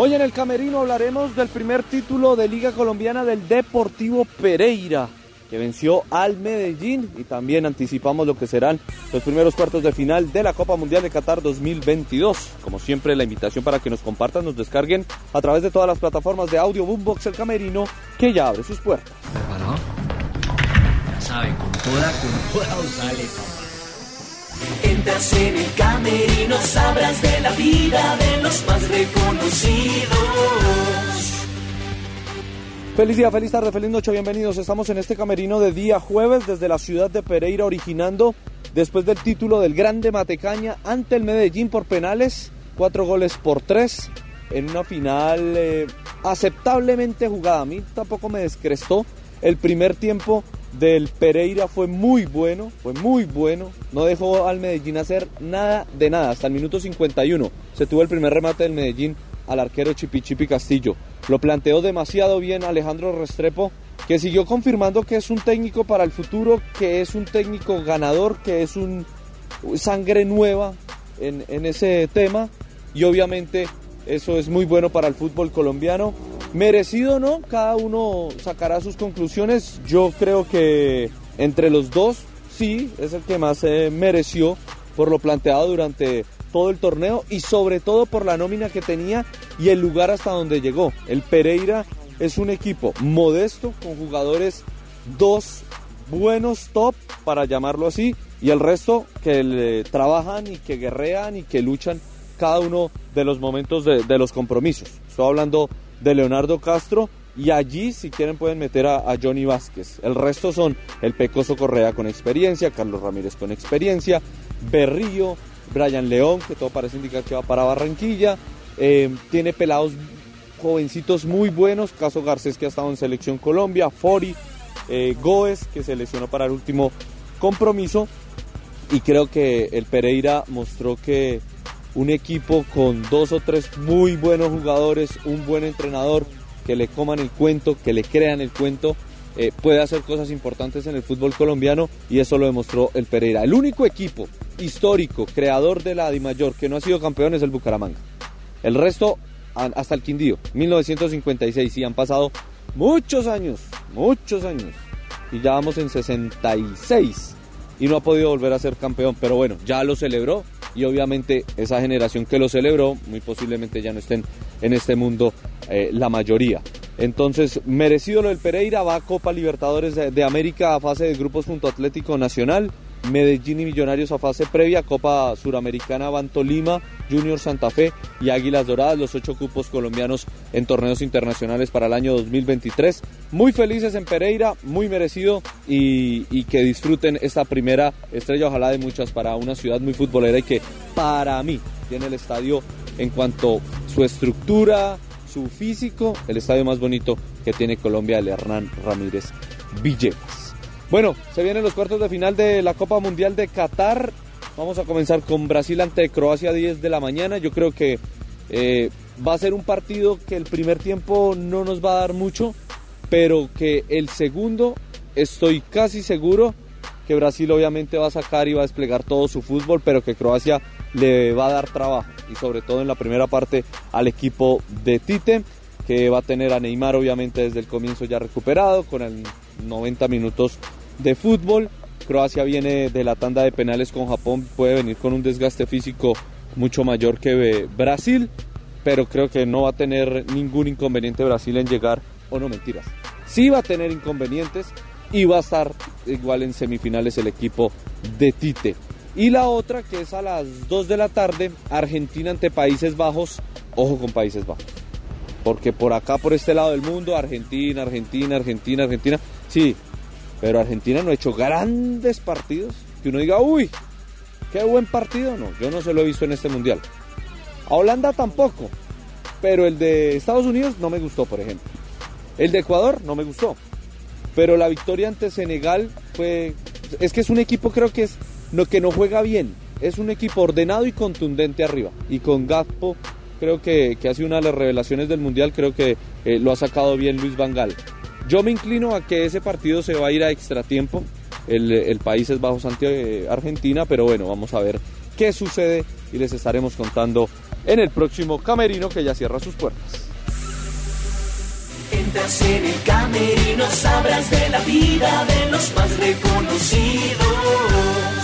Hoy en el Camerino hablaremos del primer título de Liga Colombiana del Deportivo Pereira, que venció al Medellín y también anticipamos lo que serán los primeros cuartos de final de la Copa Mundial de Qatar 2022. Como siempre, la invitación para que nos compartan, nos descarguen a través de todas las plataformas de audio Boombox El Camerino, que ya abre sus puertas. ¿Preparado? Ya sabe, con toda, con toda sale, Entras en el camerino, sabrás de la vida de los más reconocidos. Feliz día, feliz tarde, feliz noche, bienvenidos. Estamos en este camerino de día jueves desde la ciudad de Pereira, originando después del título del Grande Matecaña ante el Medellín por penales, cuatro goles por tres, en una final eh, aceptablemente jugada. A mí tampoco me descrestó. El primer tiempo del Pereira fue muy bueno, fue muy bueno. No dejó al Medellín hacer nada de nada. Hasta el minuto 51 se tuvo el primer remate del Medellín al arquero Chipichipi Castillo. Lo planteó demasiado bien Alejandro Restrepo, que siguió confirmando que es un técnico para el futuro, que es un técnico ganador, que es un sangre nueva en, en ese tema. Y obviamente eso es muy bueno para el fútbol colombiano. Merecido o no, cada uno sacará sus conclusiones. Yo creo que entre los dos, sí, es el que más se mereció por lo planteado durante todo el torneo y sobre todo por la nómina que tenía y el lugar hasta donde llegó. El Pereira es un equipo modesto con jugadores dos buenos top para llamarlo así y el resto que le trabajan y que guerrean y que luchan cada uno de los momentos de, de los compromisos. Estoy hablando de Leonardo Castro y allí si quieren pueden meter a, Johnny Vázquez. El resto son el Pecoso Correa con experiencia, Carlos Ramírez con experiencia, Berrío, Brian León, que todo parece indicar que va para Barranquilla, eh, tiene pelados jovencitos muy buenos, caso Garcés que ha estado en Selección Colombia, Fori, eh, Goes que se lesionó para el último compromiso y creo que el Pereira mostró que un equipo con dos o tres muy buenos jugadores, un buen entrenador, que le coman el cuento, que le crean el cuento, eh, puede hacer cosas importantes en el fútbol colombiano y eso lo demostró el Pereira. El único equipo histórico, creador de la Mayor que no ha sido campeón es el Bucaramanga. El resto, hasta el Quindío, 1956, y han pasado muchos años, muchos años, y ya vamos en 66 y no ha podido volver a ser campeón, pero bueno, ya lo celebró y obviamente esa generación que lo celebró muy posiblemente ya no estén en este mundo eh, la mayoría. Entonces, merecido lo del Pereira, va a Copa Libertadores de, América a fase de grupos junto a Atlético Nacional. Medellín y Millonarios a fase previa, Copa Suramericana van Tolima, Junior Santa Fe y Águilas Doradas, los ocho cupos colombianos en torneos internacionales para el año 2023. Muy felices en Pereira, muy merecido y, y que disfruten esta primera estrella, ojalá de muchas para una ciudad muy futbolera y que para mí tiene el estadio en cuanto su estructura, su físico, el estadio más bonito que tiene Colombia, el Hernán Ramírez Villegas. Bueno, se vienen los cuartos de final de la Copa Mundial de Qatar. Vamos a comenzar con Brasil ante Croacia a 10 de la mañana. Yo creo que eh, va a ser un partido que el primer tiempo no nos va a dar mucho, pero que el segundo estoy casi seguro que Brasil obviamente va a sacar y va a desplegar todo su fútbol, pero que Croacia le va a dar trabajo y sobre todo en la primera parte al equipo de Tite que va a tener a Neymar obviamente desde el comienzo ya recuperado con el 90 minutos de fútbol. Croacia viene de la tanda de penales con Japón, puede venir con un desgaste físico mucho mayor que Brasil, pero creo que no va a tener ningún inconveniente Brasil en llegar, o no mentiras, sí va a tener inconvenientes y va a estar igual en semifinales el equipo de Tite. Y la otra que es a las 2 de la tarde, Argentina ante Países Bajos, ojo con Países Bajos. Porque por acá, por este lado del mundo, Argentina, Argentina, Argentina, Argentina, sí, pero Argentina no ha hecho grandes partidos. Que uno diga, uy, qué buen partido. No, yo no se lo he visto en este mundial. A Holanda tampoco. Pero el de Estados Unidos no me gustó, por ejemplo. El de Ecuador no me gustó. Pero la victoria ante Senegal fue. Es que es un equipo, creo que es. No, que no juega bien. Es un equipo ordenado y contundente arriba. Y con Gakpo, creo que, que ha sido una de las revelaciones del mundial. Creo que eh, lo ha sacado bien Luis Vangal. Yo me inclino a que ese partido se va a ir a extratiempo. El, el país es bajo Santiago, eh, Argentina, pero bueno, vamos a ver qué sucede y les estaremos contando en el próximo camerino que ya cierra sus puertas. Entras en el camerino, sabrás de la vida de los más reconocidos.